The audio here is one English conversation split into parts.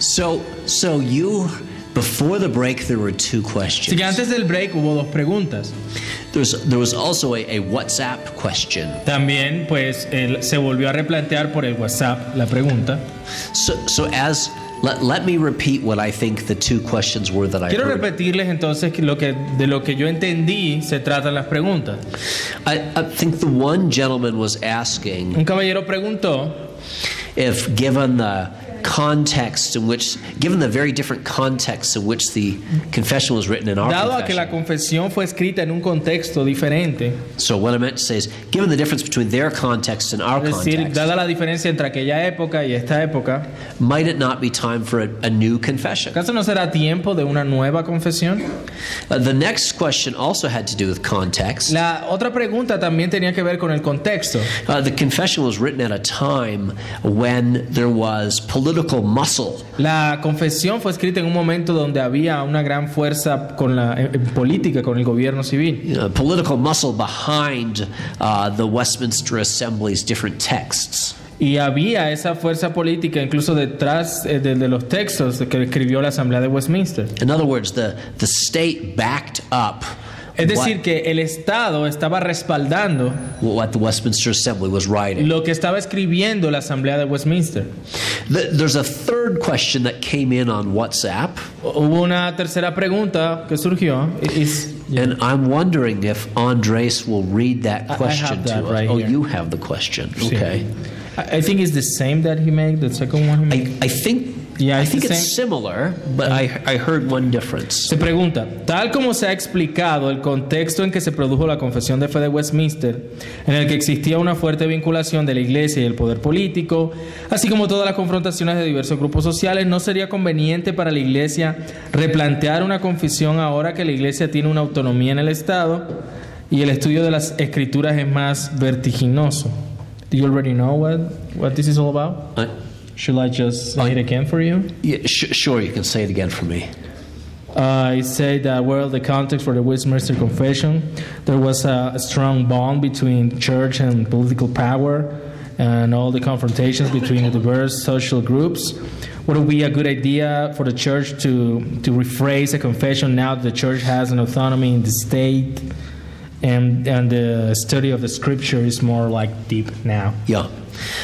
So, so you, before the break, there were two Así questions. que antes del break hubo dos preguntas. There was, there was also a, a WhatsApp question. También pues el- se volvió a replantear por el WhatsApp la pregunta. So, so as let, let me repeat what I think the two questions were that I Quiero heard. repetirles entonces que lo que, de lo que yo entendí se tratan las preguntas. I, I think the one gentleman was asking Un caballero preguntó if, given the context in which, given the very different context in which the confession was written in our Dado a que la confesión fue escrita en un contexto diferente, So what I meant to say is, given the difference between their context and our es decir, context, dada la diferencia entre aquella época y esta época, might it not be time for a, a new confession? ¿acaso no será tiempo de una nueva confesión? Uh, the next question also had to do with context. La otra pregunta también tenía que ver con el contexto. Uh, the confession was written at a time when there was political muscle La confesión fue escrita en un momento donde había una gran fuerza con la en- en política, con el gobierno civil. know, political muscle behind uh, the Westminster Assembly's different texts. Y había esa fuerza política incluso detrás eh, de, de los textos que escribió la Asamblea de Westminster. In other words, the, the state backed up Es decir, what, que el Estado estaba respaldando what the Westminster Assembly was writing. lo que estaba escribiendo la Asamblea de Westminster. The, there's a third question that came in on WhatsApp, Hubo una tercera pregunta que surgió. Is- and I'm wondering if Andres will read that question that to us. right oh, here. you have the question. Sí. Okay. I I think it's the same that he made, the second one he made. I, I think Yeah, I think it's similar, but I, I heard one difference. Se pregunta, tal como se ha explicado el contexto en que se produjo la confesión de fe de Westminster, en el que existía una fuerte vinculación de la Iglesia y el poder político, así como todas las confrontaciones de diversos grupos sociales, ¿no sería conveniente para la Iglesia replantear una confesión ahora que la Iglesia tiene una autonomía en el Estado y el estudio de las escrituras es más vertiginoso? Do you already know what, what this is all about? Should I just say it again for you? yeah, sh- sure, you can say it again for me. Uh, it said that, well, the context for the Westminster Confession, there was a, a strong bond between church and political power and all the confrontations between the diverse social groups. Would it be a good idea for the church to, to rephrase a confession now that the church has an autonomy in the state and, and the study of the scripture is more like deep now? Yeah.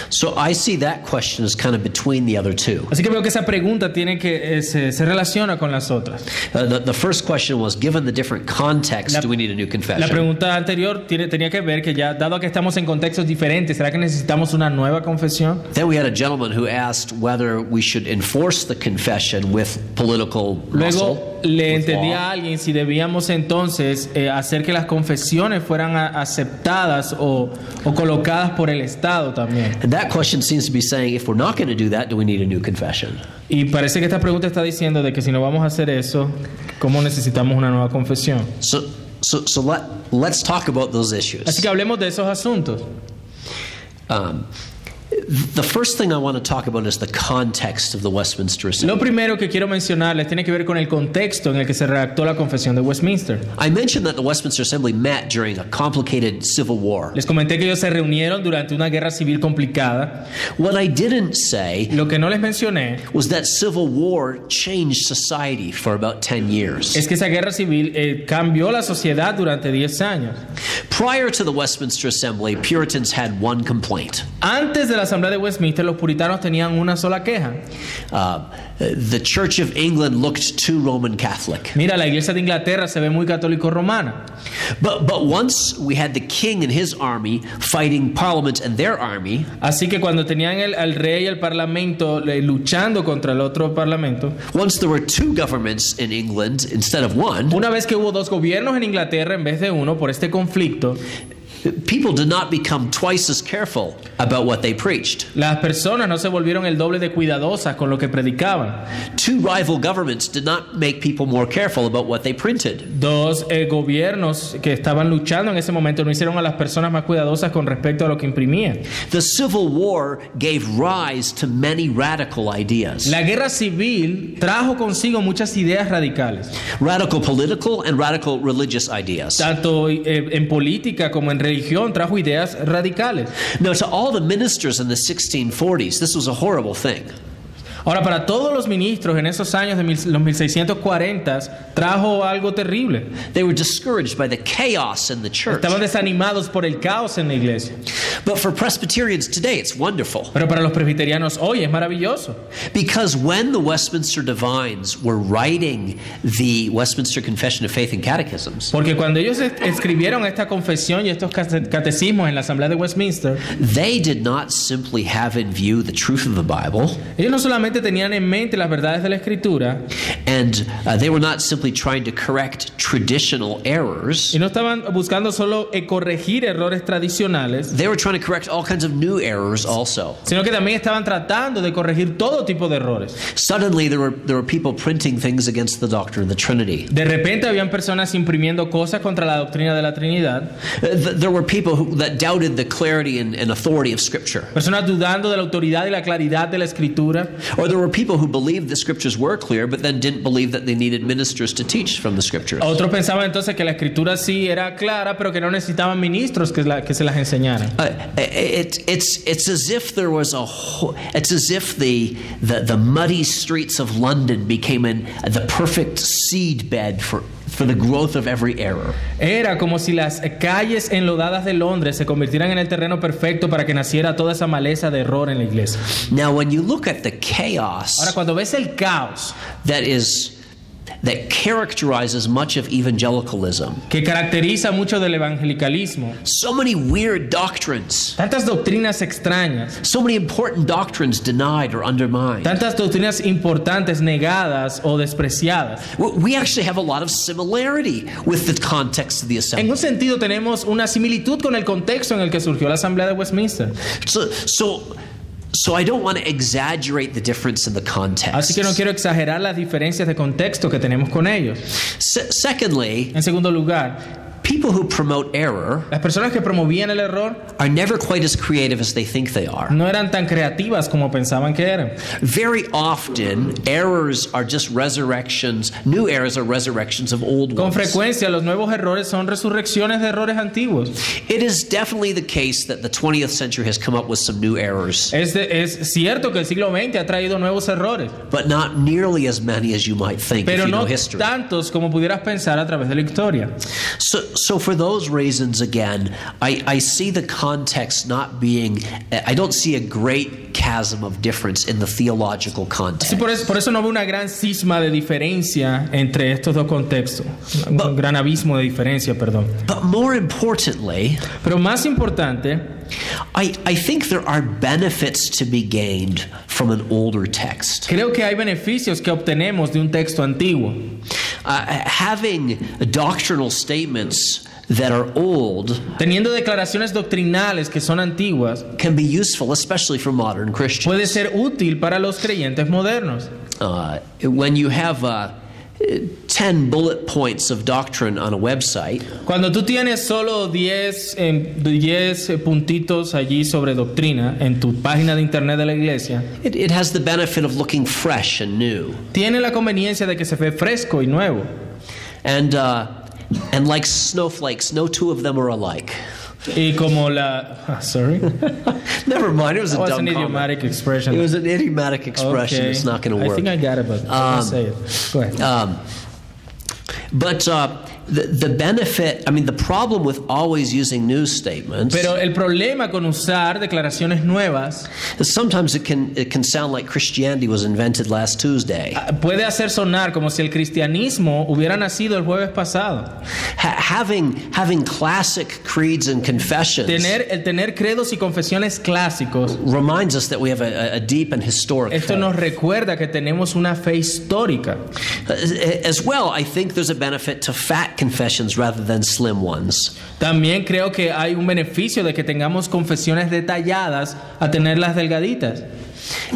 So I see that question as kind of between the other two. Así que veo que esa pregunta tiene que, eh, se, se relaciona con las otras. Uh, the, the first question was given the different context, La- do we need a new La confession? pregunta anterior tiene- tenía que ver que ya, dado que estamos en contextos diferentes, ¿será que necesitamos una nueva confesión? Then we had a gentleman who asked whether we should enforce the confession with political muscle. Luego le with entendí law. a alguien si debíamos entonces eh, hacer que las confesiones fueran a- aceptadas o, o colocadas por el Estado también. And that question seems to be saying if we're not going to do that, do we need a new confession? Y parece que esta pregunta está diciendo de que si no vamos a hacer eso, ¿cómo necesitamos una nueva confesión? So, so, so let, let's talk about those issues. Así que hablemos de esos asuntos. Um, the first thing I want to talk about is the context of the Westminster Assembly. Lo primero que quiero mencionarles tiene que ver con el contexto en el que se redactó la confesión de Westminster. I mentioned that the Westminster Assembly met during a complicated civil war. Les comenté que ellos se reunieron durante una guerra civil complicada. What I didn't say Lo que no les mencioné was that civil war changed society for about 10 years. es que esa guerra civil eh, cambió la sociedad durante 10 años. Prior to the Westminster Assembly, Puritans had one complaint. Antes de la Asamblea de Westminster, los puritanos tenían una sola queja. Uh, the Church of England looked too Roman Catholic. Mira, la iglesia de Inglaterra se ve muy católico romana. But, but once we had the king and his army fighting Parliament and their army, Así que cuando tenían el, al rey y el parlamento luchando contra el otro parlamento, once there were two governments in England instead of one, una vez que hubo dos gobiernos en Inglaterra en vez de uno por este conflicto, people did not become twice as careful about what they preached. las personas no se volvieron el doble de cuidadosas con lo que predicaban. Two rival governments did not make people more careful about what they printed. Dos eh, gobiernos que estaban luchando en ese momento no hicieron a las personas más cuidadosas con respecto a lo que imprimían. The Civil War gave rise to many radical ideas La guerra civil trajo consigo muchas ideas radicales, radical political and radical religious ideas. tanto eh, en política como en religión, trajo ideas radicales. Now, to all the ministers in the 1640s, this was a horrible thing. Ahora, para todos los ministros en esos años de mil- los 1640 trajo algo terrible. They were discouraged by the chaos in the church. Estaban desanimados por el caos en la iglesia. But for Presbyterians today, it's wonderful. Pero para los presbiterianos hoy es maravilloso. Because when the Westminster Divines were writing the Westminster Confession of Faith and Catechisms, Porque cuando ellos es- escribieron esta confesión y estos cate- catecismos en la Asamblea de Westminster, they did not simply have in view the truth of the Bible, ellos no solamente tenían en mente las verdades de la Escritura and uh, they were not simply trying to correct traditional errors. y no estaban buscando solo eh, corregir errores tradicionales, They were trying to correct all kinds of new errors also. sino que también estaban tratando de corregir todo tipo de errores. Suddenly, there were, there were people printing things against the doctrine of the Trinity. De repente habían personas imprimiendo cosas contra la doctrina de la Trinidad, Uh, th- There were people who, that doubted the clarity and, and authority of Scripture. personas dudando de la autoridad y la claridad de la Escritura, Or there were people who believed the Scriptures were clear, but then didn't believe that they needed ministers to teach from the Scriptures. otros pensaban entonces que la Escritura sí era clara, pero que no necesitaban ministros que, la- que se las enseñaran. Uh, it, it's, it's as if there was a whole, it's as if the, the, the muddy streets of London became an, the perfect seed bed for, for the growth of every error. Era como si las calles enlodadas de Londres se convirtieran en el terreno perfecto para que naciera toda esa maleza de error en la iglesia. Now, when you look at the chaos Ahora, cuando ves el caos that is that characterizes much of evangelicalism, que caracteriza mucho del evangelicalismo, so many weird doctrines, tantas doctrinas extrañas, so many important doctrines denied or undermined. tantas doctrinas importantes negadas o despreciadas. We actually have a lot of similarity with the context of the assembly. En un sentido tenemos una similitud con el contexto en el que surgió la Asamblea de Westminster. So, so, so I don't want to exaggerate the difference in the context. Así que no quiero exagerar las diferencias de contexto que tenemos con ellos. Se- secondly, En segundo lugar, people who promote error las personas que promovían el error are never quite as creative as they think they are. no eran tan creativas como pensaban que eran. Very often, errors are just resurrections. New errors are resurrections of old Con ones. frecuencia los nuevos errores son resurrecciones de errores antiguos. It is definitely the case that the 20th century has come up with some new errors, Es, de- es cierto que el siglo XX ha traído nuevos errores, but not nearly as many as you might think if pero you no know history. tantos como pudieras pensar a través de la historia. So, so for those reasons, again, I, I see the context not being. I don't see a great chasm of difference in the theological context. Sí, por eso, por eso no veo una gran cisma de diferencia entre estos dos contextos. Un But- gran abismo de diferencia, perdón. But more importantly, Pero más importante, I, I think there are benefits to be gained from an older text. creo que hay beneficios que obtenemos de un texto antiguo. Uh, having doctrinal statements that are old Teniendo declaraciones doctrinales que son antiguas, can be useful, especially for modern Christians. puede ser útil para los creyentes modernos. Uh, when you have uh, 10 bullet points of doctrine on a website, Cuando tú tienes solo 10, em, 10 puntitos allí sobre doctrina en tu página de internet de la iglesia, it, it has the benefit of looking fresh and new. tiene la conveniencia de que se ve fresco y nuevo. And, uh, and like snowflakes, no two of them are alike. Y como la... ah, sorry. Never mind, it was a was dumb an comment. idiomatic expression. It was an idiomatic expression. Okay. It's not going to work. I think I got it, but Um, say it. Go ahead. Um, but uh, the, the benefit, I mean, the problem with always using news statements Pero el problema con usar declaraciones nuevas sometimes it can, it can sound like Christianity was invented last Tuesday. ah, puede hacer sonar como si el cristianismo hubiera nacido el jueves pasado. Ha- having, having classic creeds and confessions Tener, el tener credos y confesiones clásicos, reminds us that we have a, a deep and historic esto faith. nos recuerda que tenemos una fe histórica. As well, I think there's a benefit to fat confessions rather than slim ones. También creo que hay un beneficio de que tengamos confesiones detalladas a tenerlas delgaditas.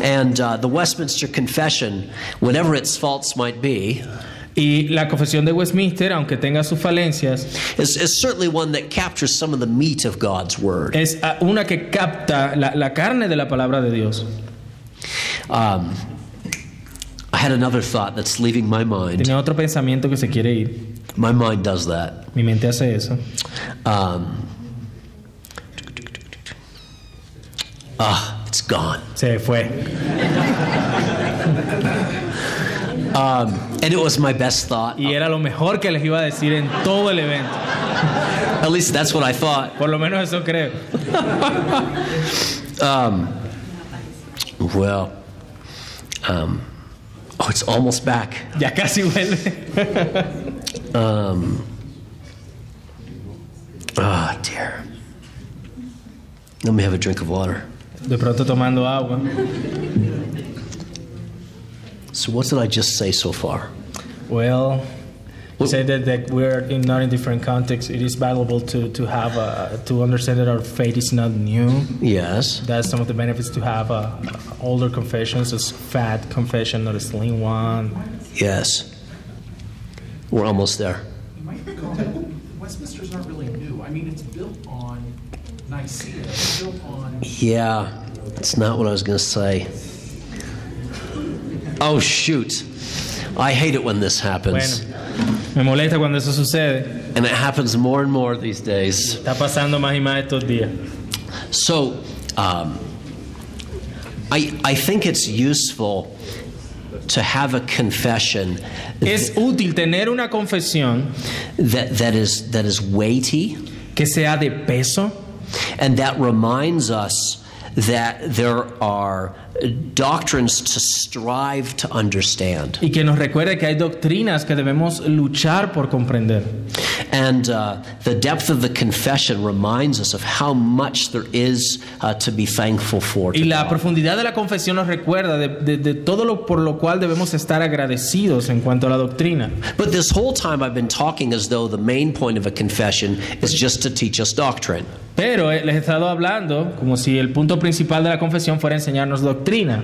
And uh, the Westminster Confession, whatever its faults might be, Y la confesión de Westminster, aunque tenga sus falencias, is, is certainly one that captures some of the meat of God's Word. es ah, una que capta la, la carne de la palabra de Dios. Um, I had another thought that's leaving my mind. Tiene otro pensamiento que se quiere ir. My mind does that. Mi mente hace eso. Um, ah, it's gone. Se fue. Um, and it was my best thought. Y era lo mejor que les iba a decir en todo el evento. At least that's what I thought. Por lo menos eso creo. Um, well, um, oh, it's almost back. Ya casi vuelve. Um, oh, dear. Let me have a drink of water. De pronto tomando agua. So, what did I just say so far? Well, you say that, that we're in not in different contexts. It is valuable to, to have a, to understand that our faith is not new. Yes. That's some of the benefits to have a, older confessions, a fat confession, not a slim one. Yes. We're almost there. You might recall that Westminster's not really new. I mean, it's built on Nicaea, it's built on Yeah, that's not what I was going to say. Oh, shoot. I hate it when this happens. Bueno, me molesta cuando eso sucede. And it happens more and more these days. Está pasando más y más estos días. So, um, I, I think it's useful to have a confession Es útil tener una confesión that, that, is, that is weighty que sea de peso and that reminds us that there are doctrines to strive to understand. y que nos recuerde que hay doctrinas que debemos luchar por comprender. And uh, the depth of the confession reminds us of how much there is uh, to be thankful for. Y la God. profundidad de la confesión nos recuerda de, de- de todo lo por lo cual debemos estar agradecidos en cuanto a la doctrina. But this whole time I've been talking as though the main point of a confession is just to teach us doctrine. Pero eh, les he estado hablando como si el punto principal de la confesión fuera enseñarnos doctrina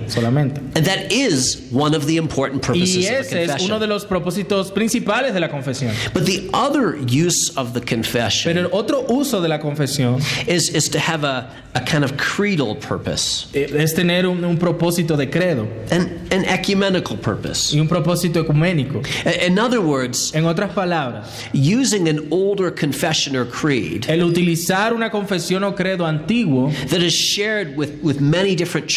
solamente. And that is one of the important purposes Y of a ese es confession. uno de los propósitos principales de la confesión. But the other use of the confession Pero el otro uso de la confesión is, is to have a, a kind of creedal purpose, eh, es tener un, un propósito de credo an, an ecumenical purpose. y un propósito ecuménico. In other words, En otras palabras, using an older confession or creed el utilizar una confesión o credo antiguo that is shared with, with many different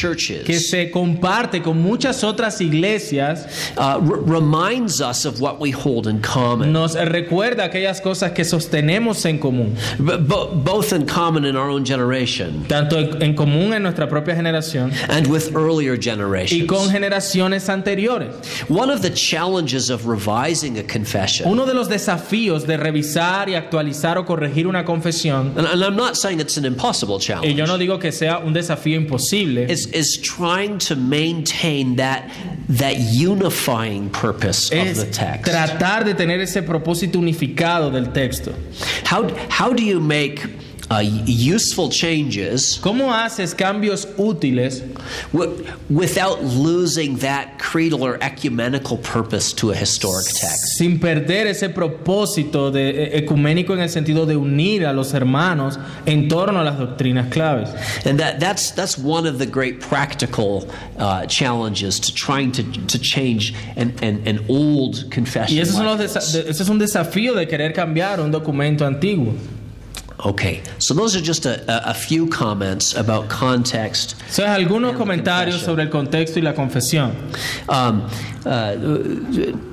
que se comparte con muchas otras iglesias uh, reminds us of what we hold in common, nos recuerda aquellas cosas que sostenemos en común, B- both in common in our own generation tanto en común en nuestra propia generación and with earlier y generations. con generaciones anteriores. One of the challenges of revising a confession, Uno de los desafíos de revisar y actualizar o corregir una confesión, and, and I'm not saying it's an impossible y challenge, yo no digo que sea un desafío imposible, is, is trying to maintain that, that unifying purpose of the text. tratar de tener ese propósito unificado del texto. How, how do you make uh, useful changes ¿Cómo haces cambios útiles wi- without losing that creedal or ecumenical purpose to a historic text? sin perder ese propósito de, ecuménico en el sentido de unir a los hermanos en torno a las doctrinas claves? And that, that's, that's one of the great practical uh, challenges to trying to, to change an, an, an old confession. Y esos son like los desa- this. de- ese es un desafío de querer cambiar un documento antiguo. Okay, so those are just a, a, few comments about context. Son algunos comentarios sobre el contexto y la confesión. Um, uh,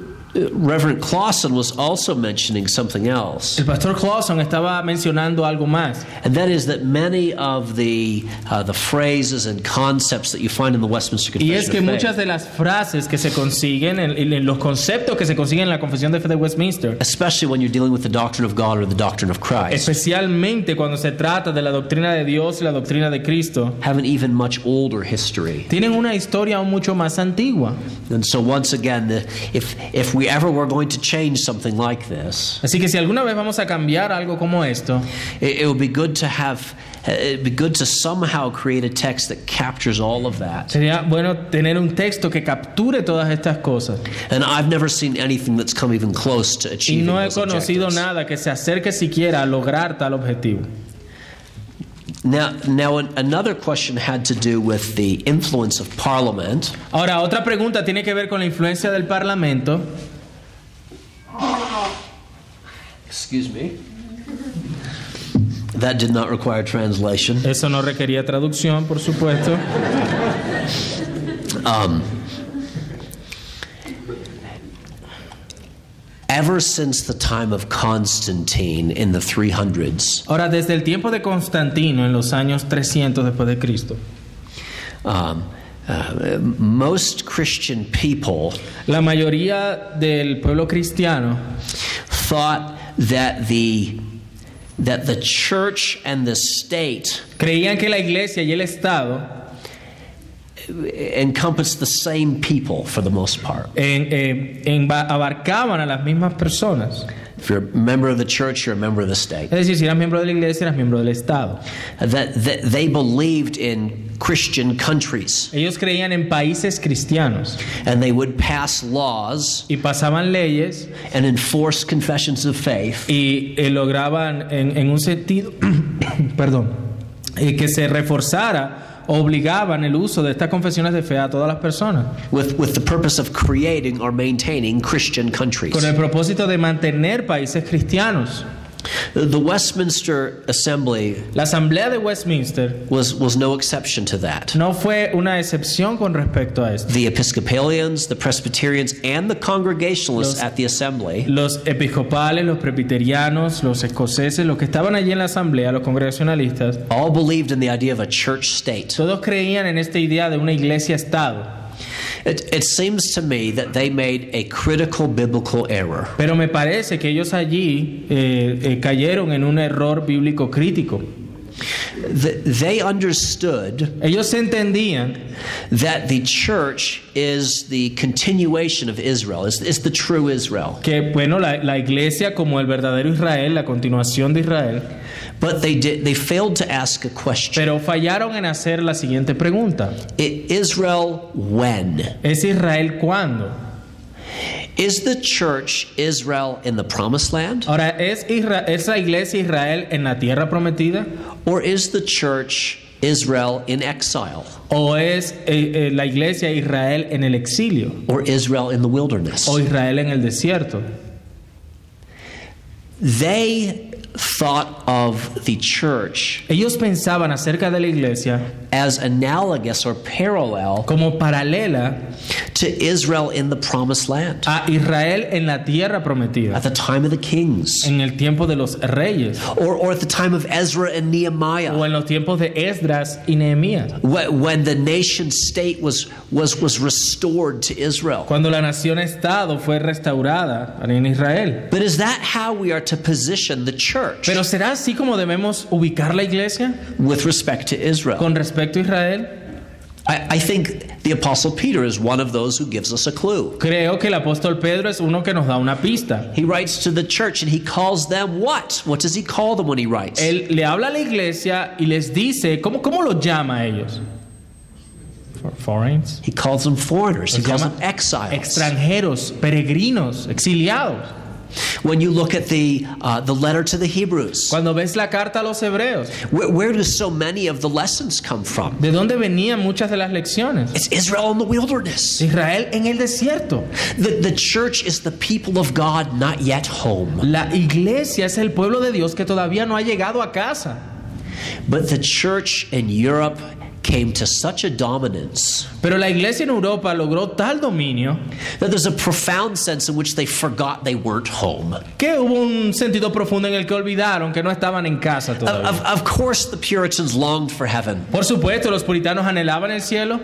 Reverend Clausen was also mentioning something else, El pastor Clausen estaba mencionando algo más. and that is that many of the uh, the phrases and concepts that you find in the Westminster Confession. Y es que muchas de las frases que se consiguen, en, en los conceptos que se consiguen en la Confesión de Fe de Westminster, especially when you're dealing with the doctrine of God or the doctrine of Christ, especialmente cuando se trata de la doctrina de Dios y la doctrina de Cristo, have an even much older history. tienen una historia aún mucho más antigua. And so, once again, the, if if we ever were going to change something like this, Así que si alguna vez vamos a cambiar algo como esto, it, it would be good to have. uh, It'd be good to somehow create a text that captures all of that. sería bueno tener un texto que capture todas estas cosas. And I've never seen anything that's come even close to Y achieving no he those conocido objectives. nada que se acerque siquiera a lograr tal objetivo. Now, now an, another question had to do with the influence of Parliament. Ahora, otra pregunta tiene que ver con la influencia del Parlamento. Excuse me. That did not require translation. Eso no requería traducción, por supuesto. Um, ever since the time of Constantine in the 300s, Ahora, desde el tiempo de Constantino, en los años 300 después de Cristo, um, uh, most Christian people la mayoría del pueblo cristiano thought that the that the church and the state creían que la iglesia y el Estado encompassed the same people for the most part. en- eh, en- abarcaban a las mismas personas. If you're a member of the church, you're a member of the state. Es decir, si eras miembro de la iglesia, eras miembro del Estado. That, that they believed in Christian countries Ellos creían en países cristianos and they would pass laws y pasaban leyes and enforce confessions of faith y eh, lograban en, en un sentido, perdón, eh, que se reforzara, obligaban el uso de estas confesiones de fe a todas las personas, with, with the purpose of creating or maintaining Christian countries. con el propósito de mantener países cristianos. The Westminster Assembly La Asamblea de Westminster was, was no exception to that. no fue una excepción con respecto a esto. The Episcopalians, the Presbyterians, and the Congregationalists Los- at the Assembly Los episcopales, los presbiterianos, los escoceses, los que estaban allí en la Asamblea, los congregacionalistas, all believed in the idea of a church state. todos creían en esta idea de una iglesia-estado. It, it seems to me that they made a critical biblical error. Pero me parece que ellos allí eh, eh, cayeron en un error bíblico crítico. Th- They understood Ellos entendían that the church is the continuation of Israel, is, is the true Israel. que, bueno, la, la iglesia como el verdadero Israel, la continuación de Israel, But they, did, they failed to ask a question pero fallaron en hacer la siguiente pregunta. I- Israel when? ¿Es Israel cuándo? Is the church Israel in the promised land? Ahora, ¿es, Isra- ¿es la iglesia Israel en la tierra prometida? Or is the church Israel in exile? ¿O es eh, eh, la iglesia Israel en el exilio? Or Israel in the wilderness? ¿O Israel en el desierto? They thought of the church Ellos pensaban acerca de la iglesia as analogous or parallel como paralela to Israel in the promised land a Israel en la tierra prometida, at the time of the kings en el tiempo de los reyes, or, or at the time of Ezra and Nehemiah o en los tiempos de Esdras y Nehemías, wh- when the nation state was, was, was restored to Israel. cuando la nación-estado fue restaurada en Israel. But is that how we are to position the church Pero ¿será así como debemos ubicar la iglesia with respect to Israel? con respecto a Israel? I, I think the Apostle Peter is one of those who gives us a clue. Creo que el apóstol Pedro es uno que nos da una pista. He writes to the church and he calls them what? What does he call them when he writes? Él le habla a la iglesia y les dice, ¿cómo, cómo lo llama a ellos? For- Foreigners. He calls them foreigners. He Los calls llama them exiles. extranjeros, peregrinos, exiliados. When you look at the, uh, the letter to the Hebrews, Cuando ves la carta a los hebreos, where, where do so many of the lessons come from? ¿de dónde venían muchas de las lecciones? It's Israel in the wilderness. Israel en el desierto. The, the church is the people of God not yet home. La iglesia es el pueblo de Dios que todavía no ha llegado a casa. But the church in Europe came to such a dominance Pero la iglesia en Europa logró tal dominio that there's a profound sense in which they forgot they weren't home. que hubo un sentido profundo en el que olvidaron que no estaban en casa Of, todavía. of, of course, the Puritans longed for heaven, Por supuesto, los puritanos anhelaban el cielo,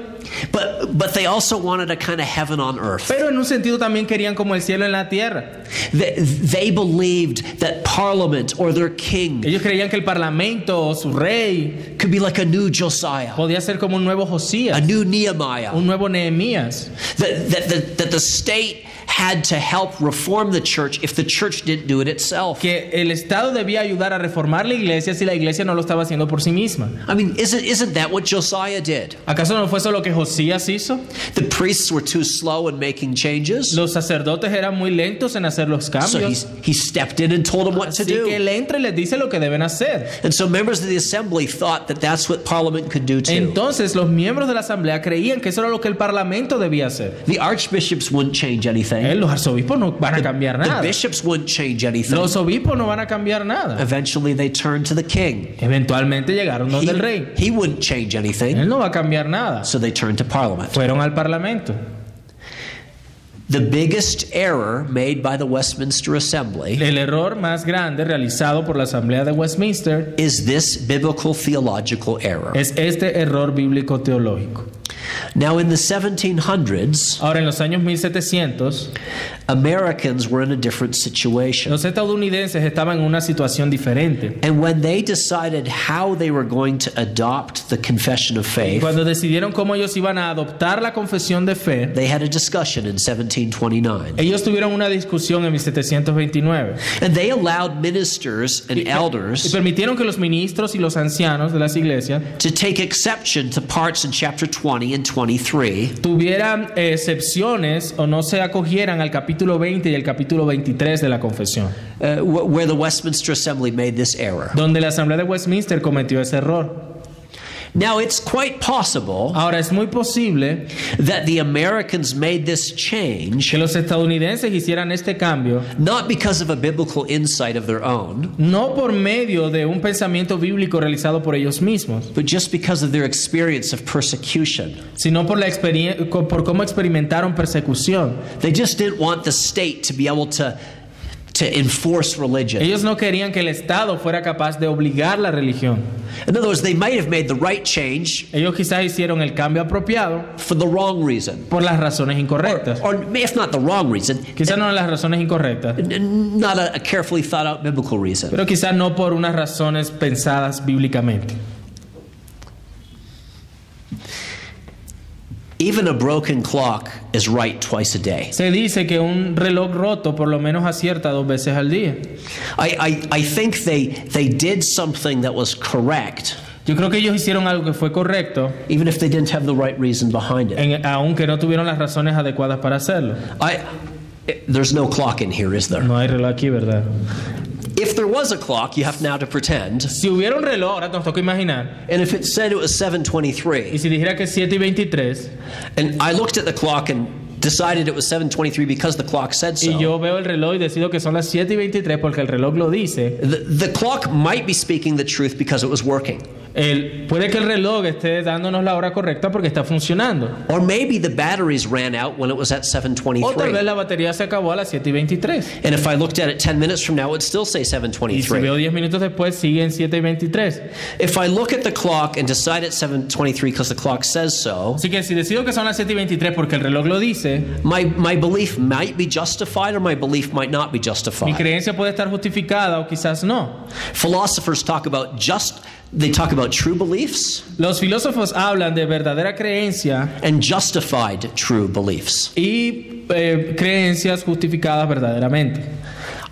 but, but they also wanted a kind of heaven on earth. pero en un sentido también querían como el cielo en la tierra. They, they believed that Parliament or their king Ellos creían que el parlamento o su rey could be like a new Josiah, podía ser como un nuevo a Josías, new Nehemiah, un nuevo Nehemías. that, that, that, that the state had to help reform the church if the church didn't do it itself. que el Estado debía ayudar a reformar la iglesia si la iglesia no lo estaba haciendo por sí misma. I mean, isn't, isn't that what Josiah did? ¿Acaso no fue eso lo que Josías hizo? The priests were too slow in making changes, Los sacerdotes eran muy lentos en hacer los cambios. so he, he stepped in and told them what to Así que do. él entra y les dice lo que deben hacer. And so members of the assembly thought that that's what Parliament could do too. Entonces los miembros de la asamblea creían que eso era lo que el parlamento debía hacer. The archbishops wouldn't change Eh, anything. Los arzobispos no van a cambiar The nada. bishops wouldn't change anything. Los obispos no van a cambiar nada. Eventually, they turned to the king. Eventualmente llegaron donde el rey. He wouldn't change anything, Él no va a cambiar nada. so they turned to Parliament. Fueron al parlamento. The biggest error made by the Westminster Assembly El error más grande realizado por la Asamblea de Westminster is this biblical theological error. es este error bíblico teológico. Now, in the 1700s, Ahora, en los años 1700, Americans were in a different situation. los estadounidenses estaban en una situación diferente. And when they decided how they were going to adopt the confession of faith, Cuando decidieron cómo ellos iban a adoptar la confesión de fe, they had a discussion in 1729. ellos tuvieron una discusión en 1729 And they allowed ministers and y elders permitieron que los ministros y los ancianos de las iglesias to take exception to parts in chapter 20 and 23 tuvieran eh, excepciones o no se acogieran al capítulo 20 y el capítulo 23 de la confesión, uh, wh- where the Westminster Assembly made this error. donde la Asamblea de Westminster cometió ese error. Now, it's quite possible Ahora es muy posible that the Americans made this change que los estadounidenses hicieran este cambio not because of a biblical insight of their own, no por medio de un pensamiento bíblico realizado por ellos mismos, but just because of their experience of persecution. sino por la experien- por cómo experimentaron persecución. They just didn't want the state to be able to, to enforce religion. Ellos no querían que el Estado fuera capaz de obligar la religión. In other words, they might have made the right change Ellos quizás hicieron el cambio apropiado for the wrong reason. por las razones incorrectas. Or if not the wrong reason, Quizás no las razones incorrectas, not a, a carefully thought out biblical reason. pero quizás no por unas razones pensadas bíblicamente. Even a broken clock is right twice a day. Se dice que un reloj roto por lo menos acierta dos veces al día. I, I, I think they, they did something that was correct, Yo creo que ellos hicieron algo que fue correcto, even if they didn't have the right reason behind it. en- aunque no tuvieron las razones adecuadas para hacerlo. I, there's no clock in here, is there? No hay reloj aquí, ¿verdad? If there was a clock, you have now to pretend. Si hubiera un reloj, ahora nos toca imaginar, And if it said it was y 723, si dijera que es 7 y 23, and I looked at the clock and decided it was 723 because the clock said y so, yo veo el reloj y decido que son las 7 y 23 porque el reloj lo dice, the, the clock might be speaking the truth because it was working. El- puede que el reloj esté dándonos la hora correcta porque está funcionando. Or maybe the batteries ran out when it was at O tal vez 723. la batería se acabó a las 7 y 23. And if I looked at it 10 minutes from now, it would still say Y si 723. veo 10 minutos después, sigue en 7 y 23. If I look at the clock and decide it's 723 because the clock says so, Así que si decido que son las 7 y 23 porque el reloj lo dice, my, my belief might be justified or my belief might not be mi justified. creencia puede estar justificada o quizás no. Philosophers talk about just, they talk about true beliefs Los filósofos hablan de verdadera creencia and justified true beliefs. y eh, creencias justificadas verdaderamente.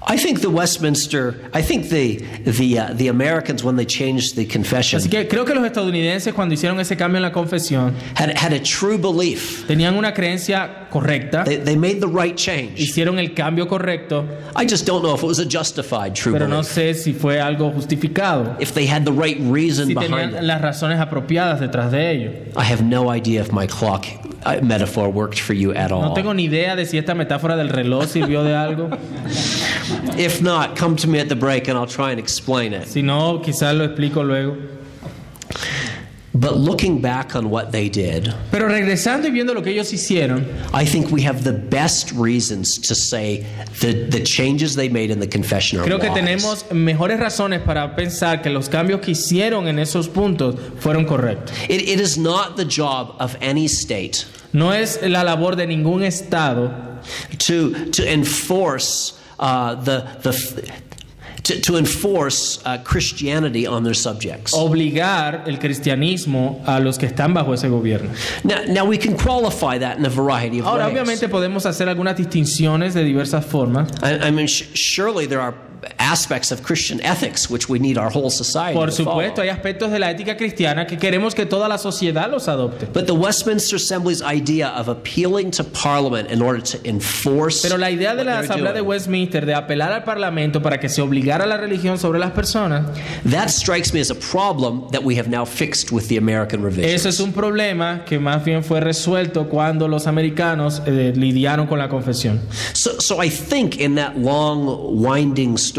I think the Westminster, I think the, the, uh, the Americans, when they changed the confession, Así que creo que los estadounidenses cuando hicieron ese cambio en la confesión had, had a true belief. tenían una creencia correcta, They, they made the right change. hicieron el cambio correcto, I just don't know if it was a justified true pero no belief. sé si fue algo justificado, If they had the right reason si behind tenían it. las razones apropiadas detrás de ello. I have no idea if my clock uh, metaphor worked for you at No all. tengo ni idea de si esta metáfora del reloj sirvió de algo. If not, come to me at the break and I'll try and explain it. Si no, quizás lo explico luego. But looking back on what they did, Pero regresando y viendo lo que ellos hicieron, I think we have the best reasons to say that the changes they made in the confession are creo que wise. tenemos mejores razones para pensar que los cambios que hicieron en esos puntos fueron correctos. It, it is not the job of any state No es la labor de ningún Estado to, to enforce uh, the, the to, to enforce uh, Christianity on their subjects. obligar el cristianismo a los que están bajo ese gobierno. Now, now we can qualify that in a variety of Ahora, ways. obviamente podemos hacer algunas distinciones de diversas formas. I, I mean, surely there are aspects of Christian ethics which we need our whole society Por supuesto, hay aspectos de la ética cristiana que queremos que toda la sociedad los adopte. But the Westminster Assembly's idea of appealing to Parliament in order to enforce Pero la idea de la Asamblea de doing, Westminster de apelar al Parlamento para que se obligara la religión sobre las personas, that strikes me as a problem that we have now fixed with the American revision. eso es un problema que más bien fue resuelto cuando los americanos eh, lidiaron con la confesión. So, so I think in that long, winding story,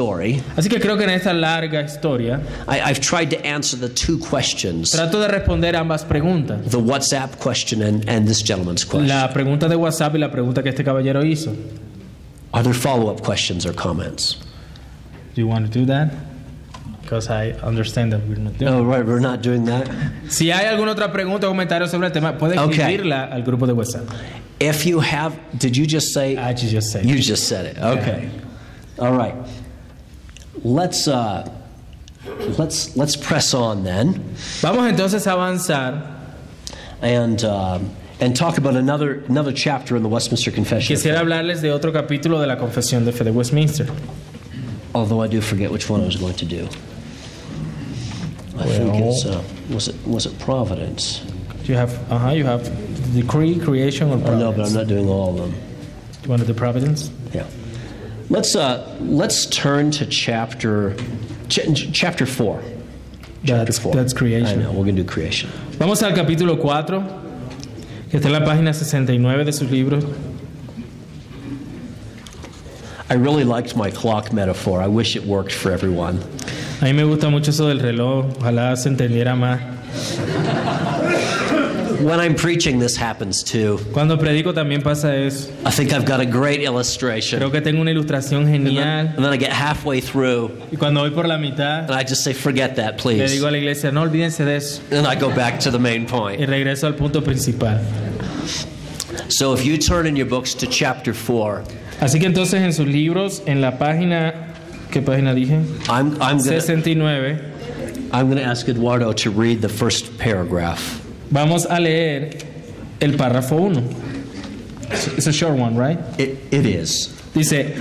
Así que creo que en esta larga historia I, I've tried to answer the two questions trato de responder ambas preguntas. the WhatsApp question and, and this gentleman's question. La pregunta de WhatsApp y la pregunta que este caballero hizo. Are there follow up questions or comments? Do you want to do that? Because I understand that we're not doing Oh, right, we're not doing that. Si hay alguna otra pregunta o comentario sobre el tema, puede Okay. escribirla al grupo de WhatsApp. If you have, did you just say? I just say. You just said it. Okay. All right. Let's uh, let's let's press on then, Vamos entonces a avanzar. and um, and talk about another another chapter in the Westminster Confession. Quisiera hablarles de otro capítulo de la Confesión de Fe de Westminster. Although I do forget which one I was going to do. I think it's uh, was it was it Providence? You have, uh-huh, you have decree, creation, or Oh, no, but I'm not doing all of them. You want to do providence? Yeah. Let's uh, let's turn to chapter ch- chapter four. Chapter That's, four. that's I creation. know. We're going to do creation. Vamos al capítulo 4, que está en la página 69 de sus libros. I really liked my clock metaphor. I wish it worked for everyone. A mí me gusta mucho eso del reloj, ojalá se entendiera más. When I'm preaching, this happens too. Cuando predico también pasa eso. I think I've got a great illustration. Creo que tengo una ilustración And then, genial. and then I get halfway through, Y cuando voy por la mitad, and I just say, "Forget that, please. le please," digo a la iglesia, no olvídense de eso. and I go back to the main point. Y regreso al punto principal. So if you turn in your books to chapter four, Así que entonces en sus libros, en la página, ¿qué página dije? I'm I'm gonna 69, I'm gonna ask Eduardo to read the first paragraph. Vamos a leer el párrafo 1. It's a short one, right? It it is. Dice,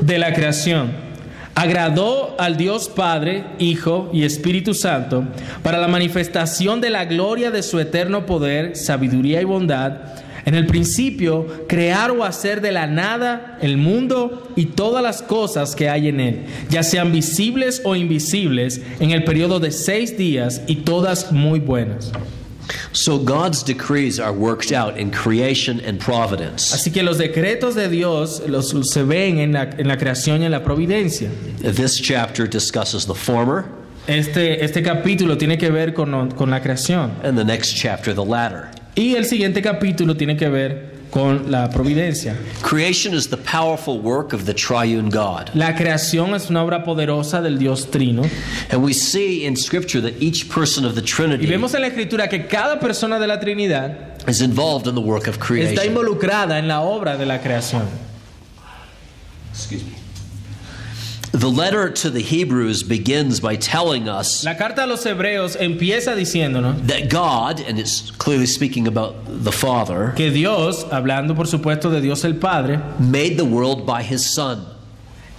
de la creación, agradó al Dios Padre, Hijo y Espíritu Santo para la manifestación de la gloria de su eterno poder, sabiduría y bondad. En el principio, crear o hacer de la nada el mundo y todas las cosas que hay en él, ya sean visibles o invisibles, en el periodo de seis días y todas muy buenas. So God's decrees are worked out in creation and providence. Así que los decretos de Dios los, se ven en la, en la creación y en la providencia. This chapter discusses the former, Este, este capítulo tiene que ver con, con la creación and the next chapter the latter. y el siguiente capítulo tiene que ver con la providencia. Creation is the powerful work of the triune God. La creación es una obra poderosa del Dios Trino And we see in Scripture that each person of the y Trinity vemos en la escritura que cada persona de la Trinidad is involved in the work of está creation. involucrada en la obra de la creación. The letter to the Hebrews begins by telling us La carta a los hebreos empieza diciéndonos that God, and it's clearly speaking about the Father, que Dios, hablando por supuesto de Dios el Padre, made the world by his Son.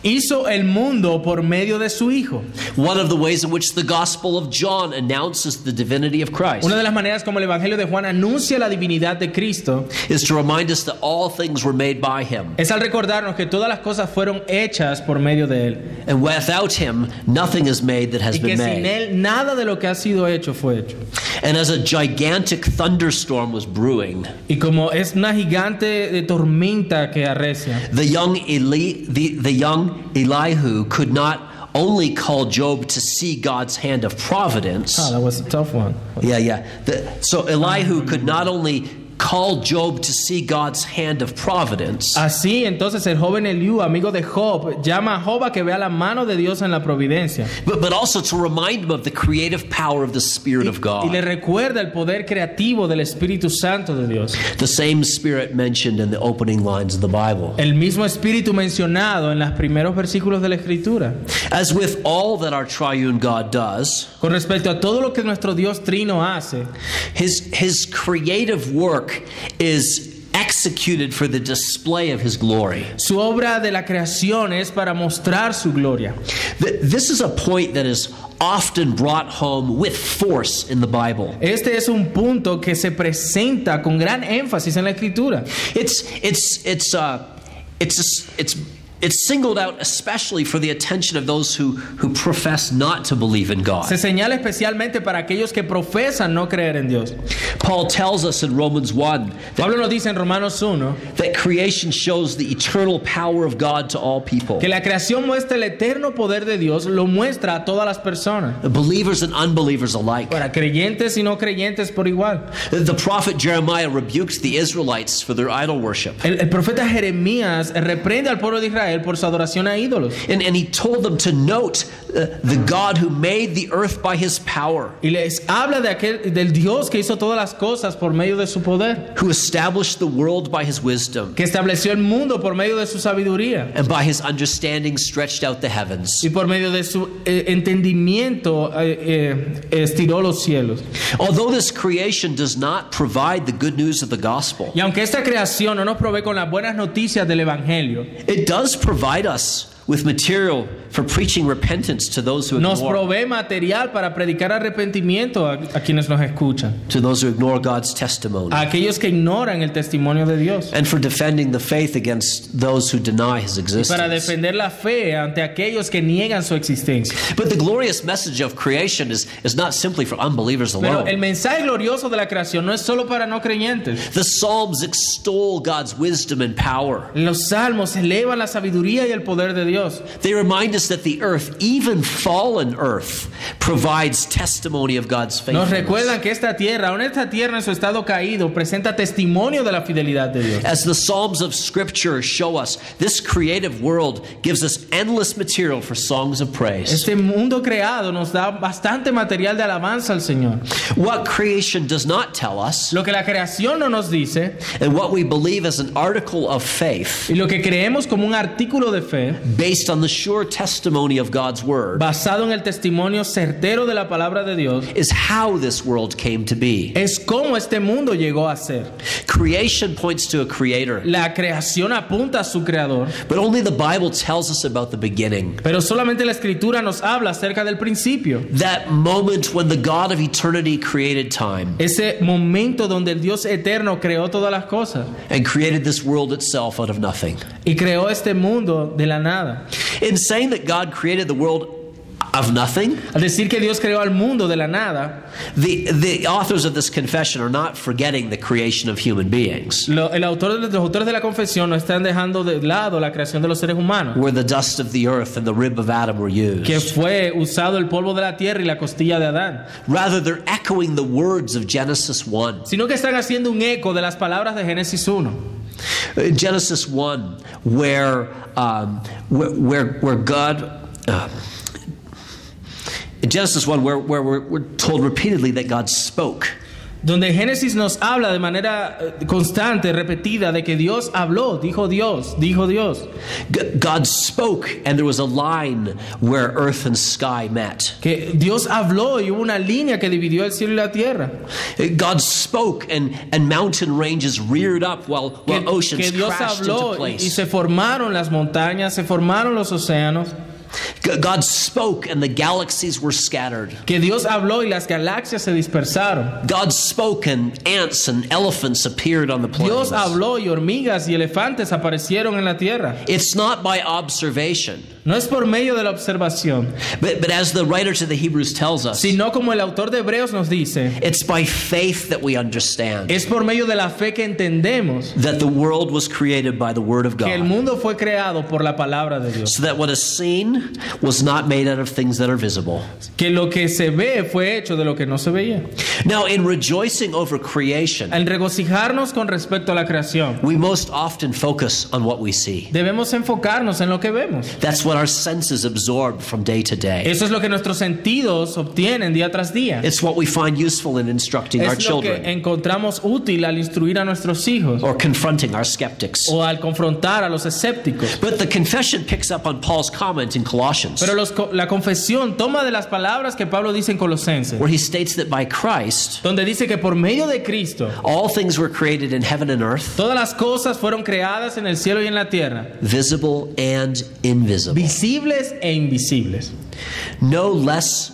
Hizo el mundo por medio de su Hijo. One of the ways in which the Gospel of John announces the divinity of Christ Una de las maneras como el Evangelio de Juan anuncia la divinidad de Cristo is to remind us that all things were made by him. es al recordarnos que todas las cosas fueron hechas por medio de Él And without him, nothing is made that has y que been sin made. Él nada de lo que ha sido hecho fue hecho. And as a gigantic thunderstorm was brewing, Y como es una gigante de tormenta que arrecia, the young Eli, the, the young Elihu could not only call Job to see God's hand of providence. ah, that was a tough one. Yeah, yeah. The, so Elihu could not only call Job to see God's hand of providence, Así entonces el joven Eliú, amigo de Job, llama a Job a que vea la mano de Dios en la providencia but, but also to remind him of the creative power of the Spirit of God. y le recuerda el poder creativo del Espíritu Santo de Dios. The same Spirit mentioned in the opening lines of the Bible. El mismo Espíritu mencionado en los primeros versículos de la Escritura. As with all that our triune God does, Con respecto a todo lo que nuestro Dios Trino hace, his, his creative work is executed for the display of his glory. su obra de la creación es para mostrar su gloria. Th- This is a point that is often brought home with force in the Bible. Este es un punto que se presenta con gran énfasis en la Escritura. It's it's it's uh it's it's It's singled out especially for the attention of those who, who profess not to believe in God. Se señala especialmente para aquellos que profesan no creer en Dios. Paul tells us in Romans 1 that, Pablo nos dice en Romanos 1 that creation shows the eternal power of God to all people, que la creación muestra el eterno poder de Dios, lo muestra a todas las personas, believers and unbelievers alike. para creyentes y no creyentes por igual. The prophet Jeremiah rebukes the Israelites for their idol worship. El, el profeta Jeremías reprende al pueblo de Israel por su adoración a ídolos. And, and he told them to note uh, the God who made the earth by his power, Y les habla de aquel, del Dios que hizo todas las cosas por medio de su poder, who established the world by his wisdom, que estableció el mundo por medio de su sabiduría and by his understanding stretched out the heavens. y por medio de su eh, entendimiento eh, eh, estiró los cielos. Although this creation does not provide the good news of the gospel, Y aunque esta creación no nos provee con las buenas noticias del Evangelio, it does provide us with material for preaching repentance to those who nos ignore, provee material para predicar arrepentimiento a, a quienes nos escuchan, to those who ignore God's testimony, a aquellos que ignoran el testimonio de Dios, and for defending the faith against those who deny his y para existence. defender la fe ante aquellos que niegan su existencia. But the glorious message of creation is, is not simply for unbelievers Pero el alone. mensaje glorioso de la creación no es solo para no creyentes. The Psalms extol God's wisdom and power. Los salmos elevan la sabiduría y el poder de Dios. They remind us that the earth, even fallen earth, provides testimony of God's Nos faithfulness. recuerdan que esta tierra, aun esta tierra en su estado caído, presenta testimonio de la fidelidad de Dios. As the Psalms of Scripture show us, this creative world gives us endless material for songs of praise. Este mundo creado nos da bastante material de alabanza al Señor. What creation does not tell us, Lo que la creación no nos dice and what we believe as an article of faith, y lo que creemos como un artículo de fe based on the sure testimony of God's Word, basado en el testimonio certero de la palabra de Dios is how this world came to be. es cómo este mundo llegó a ser. Creation points to a creator, La creación apunta a su creador, but only the Bible tells us about the beginning. pero solamente la escritura nos habla acerca del principio. That moment when the God of eternity created time Ese momento donde el Dios eterno creó todas las cosas and created this world itself out of nothing. y creó este mundo de la nada. In saying that God created the world of nothing, Al decir que Dios creó al mundo de la nada, the, the authors of this confession are not forgetting the creation of human beings. lo- el autor, los autores de la confesión no están dejando de lado la creación de los seres humanos, Where the dust of the earth and the rib of Adam were que used. fue usado el polvo de la tierra y la costilla de Adán, Rather, they're echoing the words of Genesis 1. sino que están haciendo un eco de las palabras de Génesis 1. Genesis 1, where, um, where, where God. Uh, in Genesis 1, where, where we're, we're told repeatedly that God spoke. Donde Génesis nos habla de manera eh, constante, repetida, de que Dios habló, dijo Dios, dijo Dios. God spoke, and there was a line where earth and sky met. Que Dios habló y hubo una línea que dividió el cielo y la tierra. God spoke, and, and mountain ranges reared up while, Que, while oceans que Dios crashed habló into y, y place. se formaron las montañas, se formaron los océanos. God spoke, and the galaxies were scattered. Que Dios habló y las galaxias se dispersaron. God spoke, and ants and elephants appeared on the planet. Dios habló y hormigas y elefantes aparecieron en la tierra. It's not by observation, No es por medio de la observación, but, but as the writer to the Hebrews tells us, sino como el autor de Hebreos nos dice, it's by faith that we understand es por medio de la fe que entendemos that the world was created by the Word of que el God. mundo fue creado por la palabra de Dios. So that what is seen was not made out of things that are visible. Que lo que se ve fue hecho de lo que no se veía. Now, in rejoicing over creation, Al regocijarnos con respecto a la creación, we most often focus on what we see. debemos enfocarnos en lo que vemos. That's what our senses absorb from day to day. Eso es lo que nuestros sentidos obtienen día tras día. It's what we find useful in instructing our Es lo que children encontramos útil al instruir a nuestros hijos or confronting our skeptics. o al confrontar a los escépticos. But the confession picks up on Paul's comment in Colossians, Pero los la confesión toma de las palabras que Pablo dice en Colosenses, where he states that by Christ, donde dice que por medio de Cristo all things were created in heaven and earth, todas las cosas fueron creadas en el cielo y en la tierra, visible and invisible. Visibles e invisibles. No less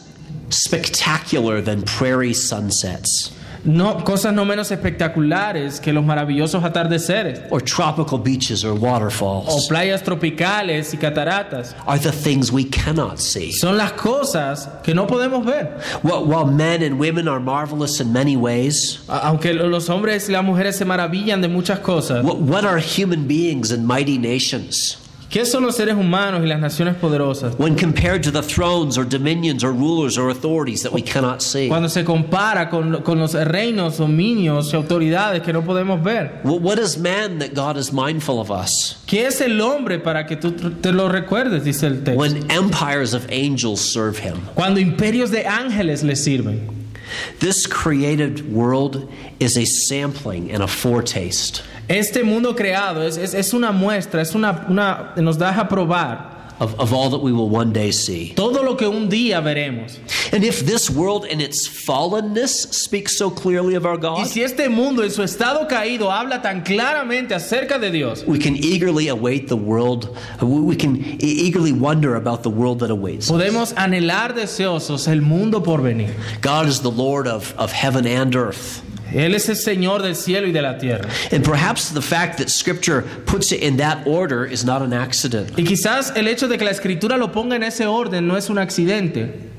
spectacular than prairie sunsets, no, cosas no menos espectaculares que los maravillosos atardeceres or tropical beaches or waterfalls. o playas tropicales y cataratas. are the things we cannot see. Son las cosas que no podemos ver. While while men and women are marvelous in many ways, Aunque los hombres y las mujeres se maravillan de muchas cosas, what, what are human beings and mighty nations ¿qué son los seres humanos y las naciones poderosas? when compared to the thrones or dominions or rulers or authorities that we cannot see? Cuando se compara con, con los reinos, dominios y autoridades que no podemos ver. Wh- What is man that God is mindful of us? ¿Qué es el hombre para que tú te lo recuerdes? Dice el texto. When empires of angels serve him. Cuando imperios de ángeles le sirven. This created world is a sampling and a foretaste Este mundo creado es, es, es una muestra, es una, una, nos da a probar of, of all that we will one day see. todo lo que un día veremos. And if this world in its fallenness speaks so clearly of our Y God, si este mundo en su estado caído habla tan claramente acerca de Dios, we can eagerly await the world, we can eagerly wonder about the world that awaits. podemos anhelar deseosos el mundo por venir. God is the Lord of, of heaven and earth. Él es el Señor del cielo y de la tierra. And perhaps the fact that Scripture puts it in that order is not an accident. Y quizás el hecho de que la escritura lo ponga en ese orden no es un accidente.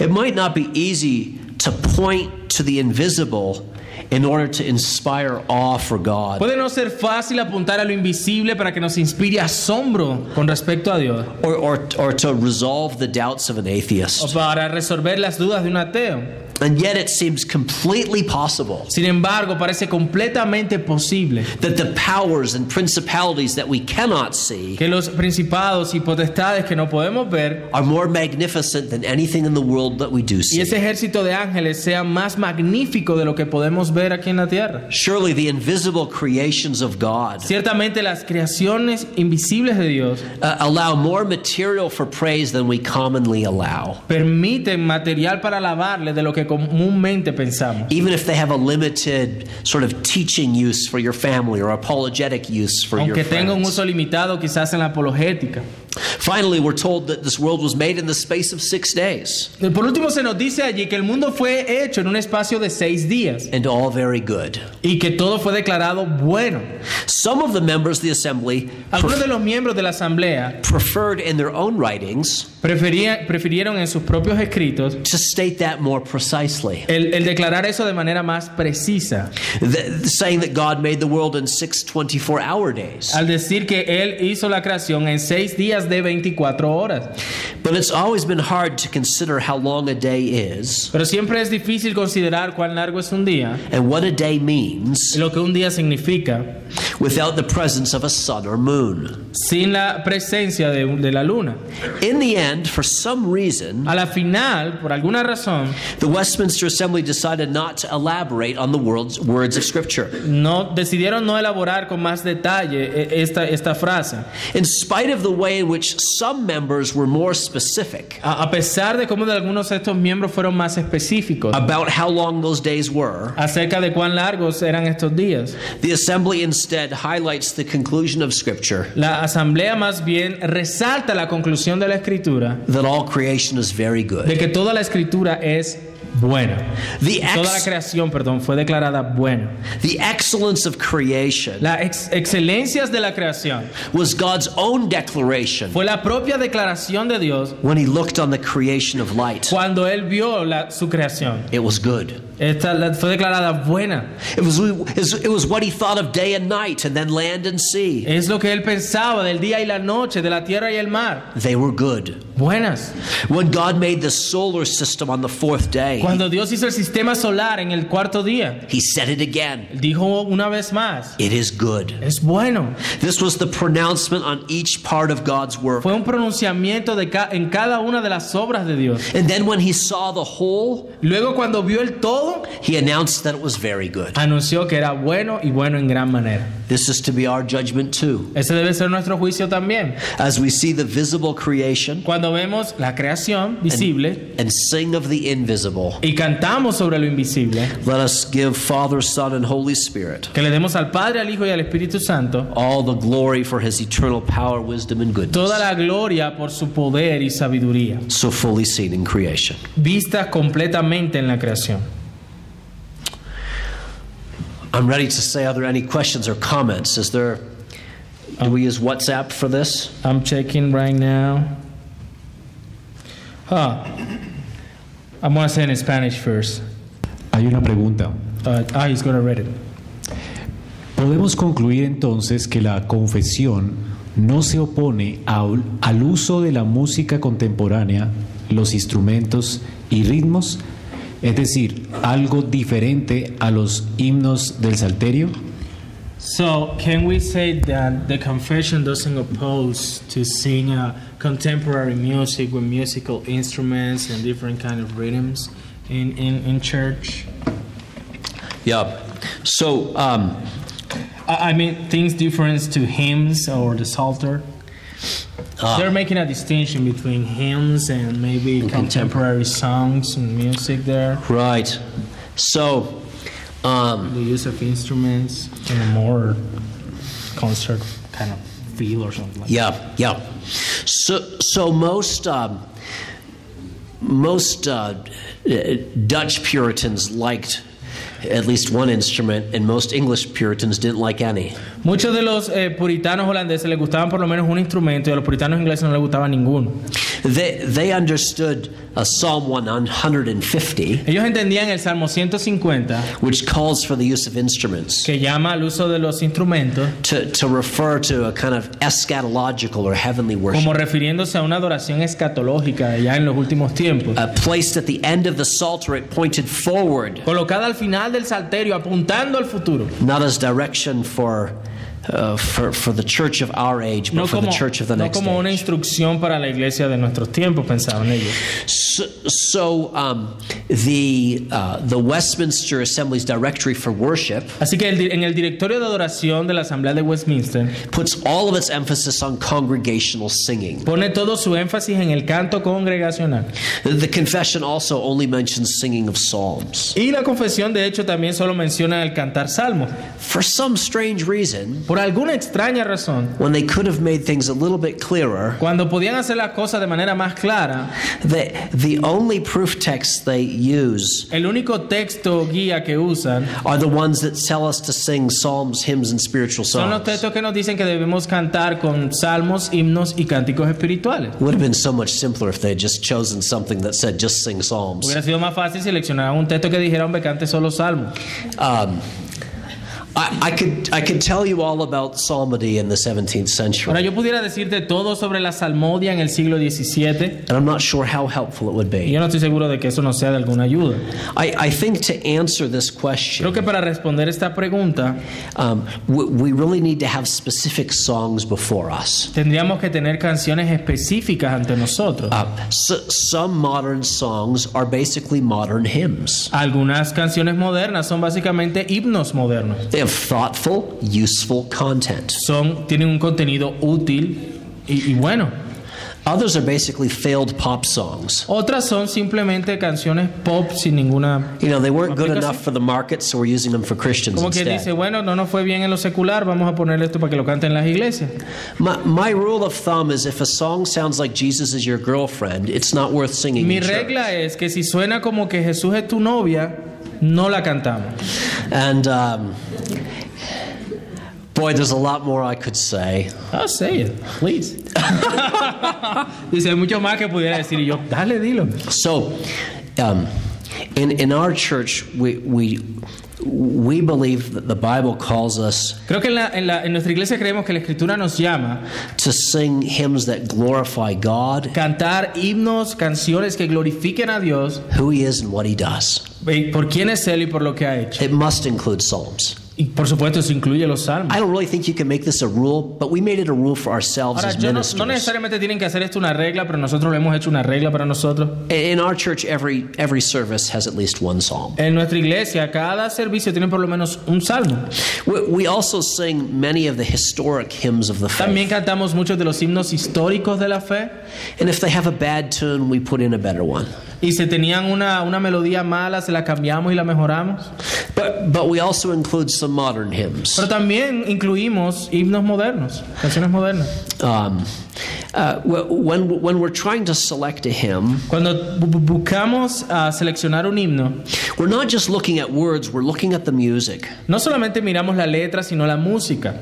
It might not be easy to point to the invisible in order to inspire awe for God. Puede no ser fácil apuntar a lo invisible para que nos inspire asombro con respecto a Dios Or, or, or to resolve the doubts of an o atheist. para resolver las dudas de un ateo. And yet it seems completely possible Sin embargo, parece completamente posible that the powers and principalities that we cannot see que los principados y potestades que no podemos ver are more magnificent than anything in the world that we do see. y ese ejército de ángeles sea más magnífico de lo que podemos ver aquí en la tierra. Surely the invisible creations of God Ciertamente las creaciones invisibles de Dios uh, allow more material for praise than we commonly allow, permiten material para alabarle de lo que comúnmente pensamos. even if they have a limited sort of teaching use for your family or apologetic use for your Aunque tenga un uso limitado quizás en la apologética. Finally, we're told that this world was made in the space of six days, eh, Por último se nos dice allí que el mundo fue hecho en un espacio de seis días and all very good. y que todo fue declarado bueno. Some of the members of the assembly Algunos de los miembros de la asamblea preferred in their own writings prefería- prefirieron en sus propios escritos to state that more precisely, el, el declarar eso de manera más precisa, th- saying that God made the world in six 24 hour days. al decir que Él hizo la creación en seis días de 24 horas. But it's always been hard to consider how long a day is Pero siempre es difícil considerar cuán largo es un día and what a day means lo que un día significa without the presence of a sun or moon. sin la presencia de, de la luna. In the end, for some reason, A la final, por alguna razón, the Westminster Assembly decided not to elaborate on the world's words of Scripture. no decidieron no elaborar con más detalle esta, esta frase. In spite of the way in which some members were more specific A, a pesar de cómo de algunos de estos miembros fueron más específicos about how long those days were, acerca de cuán largos eran estos días, the Assembly instead highlights the conclusion of Scripture la asamblea más bien resalta la conclusión de la escritura that all creation is very de good. que toda la escritura es buena. The, Toda la creación, perdón, fue declarada buena. the excellence of creation Las ex- excelencias de la creación was God's own declaration fue la propia declaración de Dios when He looked on the creation of light. cuando él vio la- su creación. It was good. Esta fue declarada buena. It was, it was what He thought of day and night, and then land and sea. Es lo que él pensaba del día y la noche, de la tierra y el mar. They were good. Buenas. When God made the solar system on the fourth day, Cuando Dios hizo el sistema solar en el cuarto día, He said it again. dijo una vez más, It is good. es bueno. This was the pronouncement on each part of God's work. Fue un pronunciamiento de ca- en cada una de las obras de Dios. And then when he saw the whole, Luego cuando vio el todo, he announced that it was very good. anunció que era bueno y bueno en gran manera. This is to be our judgment too. Ese debe ser nuestro juicio también. As we see the visible creation Cuando vemos la creación visible and sing of the invisible, y cantamos sobre lo invisible, let us give Father, Son, and Holy Spirit que le demos al Padre, al Hijo y al Espíritu Santo all the glory for his eternal power, wisdom, and goodness, toda la gloria por su poder y sabiduría, so fully seen in creation. vistas completamente en la creación. I'm ready to say, are there any questions or comments? Is there, do we use WhatsApp for this? I'm checking right now. Huh. I'm gonna say it in Spanish first. Hay una pregunta. Uh, ah, he's gonna read it. Podemos concluir entonces que la confesión no se opone al uso de la música contemporánea, los instrumentos y ritmos, es decir, algo diferente a los himnos del salterio. So, can we say that the confession doesn't oppose to sing uh, contemporary music with musical instruments and different kind of rhythms in, in, in church? Yeah. So, um, I I mean, things different to hymns or the Psalter. Ah. They're making a distinction between hymns and maybe contemporary songs and music there. right. So, um, The use of instruments in a more concert kind of feel or something like Yeah, yeah. So, so most um, most uh, Dutch Puritans liked at least one instrument, and most English Puritans didn't like any. Muchos de los eh, puritanos holandeses les gustaban por lo menos un instrumento y a los puritanos ingleses no les gustaba ninguno. They they understood uh, Psalm 150, Ellos entendían el Salmo 150 which calls for the use of instruments que llama al uso de los instrumentos to, to refer to a kind of eschatological or heavenly worship. como refiriéndose a una adoración escatológica ya en los últimos tiempos. Uh, placed at the end of the Psalter, it pointed forward, Colocada al final del salterio apuntando al futuro. not as direction for, uh, for, for the church of our age, but No for como, the church of the no next como una age. instrucción para la iglesia de nuestros tiempos, pensaban ellos. So, so um, the, uh, the Westminster Assembly's Directory for Worship Así que el en el directorio de adoración de la Asamblea de Westminster puts all of its emphasis on congregational singing. pone todo su énfasis en el canto congregacional. The confession also only mentions singing of psalms. Y la confesión, de hecho, también solo menciona el cantar salmos. For some strange reason, Por alguna extraña razón, when they could have made things a little bit clearer, cuando podían hacer las cosas de manera más clara, the, the only proof texts they use el único texto guía que usan are the ones that tell us to sing psalms, hymns, and spiritual son los songs. textos que nos dicen que debemos cantar con salmos, himnos y cánticos espirituales. Would have been so much simpler if they had just chosen something that said just sing psalms. Hubiera sido más fácil seleccionar un texto que dijera, hombre, cante solo salmos. Um, I, I could I could tell you all about psalmody in the 17th century, Ahora, yo pudiera decirte todo sobre la salmodia en el siglo XVII, and I'm not sure how helpful it would y be. yo no estoy seguro de que eso no sea de alguna ayuda. I, I think to answer this question. Creo que para responder esta pregunta, um, we, we really need to have specific songs before us. tendríamos que tener canciones específicas ante nosotros. Uh, so, some modern songs are basically modern hymns. Algunas canciones modernas son básicamente himnos modernos. They have thoughtful, useful content. Son, tienen un contenido útil y, y bueno. Others are basically failed pop songs. Otras son simplemente canciones pop sin ninguna... You know, they weren't good enough for the market, so we're using them for Christians Como que dice, instead. bueno, no nos fue bien en lo secular, vamos a ponerle esto para que lo canten las iglesias. My, my rule of thumb is if a song sounds like Jesus is your girlfriend, it's not worth singing. Mi in church. regla es que si suena como que Jesús es tu novia, no la cantamos. And um, boy, there's a lot more I could say. I'll say it, please. Dice, hay mucho más que pudiera decir y yo, dale, dilo. So, um, in in our church, we we we believe that the Bible calls us Creo que en, la- en la- en nuestra iglesia creemos que la escritura nos llama to sing hymns that glorify God, cantar himnos, canciones que glorifiquen a Dios who He is, and what He does. Por quién es Él y por lo que ha hecho. It must include psalms. Y por supuesto eso incluye los salmos. I don't really think you can make this a rule, but we made it a rule for ourselves Ahora, as yo no, ministers. no necesariamente tienen que hacer esto una regla, pero nosotros lo hemos hecho una regla para nosotros. In our church, every every service has at least one psalm. En nuestra iglesia, cada servicio tiene por lo menos un salmo. We, we also sing many of the historic hymns of the También faith, cantamos muchos de los himnos históricos de la fe. and if they have a bad tune, we put in a better one. Y si tenían una, una melodía mala, se la cambiamos y la mejoramos. But but we also include some modern hymns. Pero también incluimos himnos modernos, canciones modernas. Um, Uh, when, when we're trying to select a hymn, Cuando bu- bu- buscamos a seleccionar un himno, we're not just looking at words, we're looking at the music. no solamente miramos la letra, sino la música.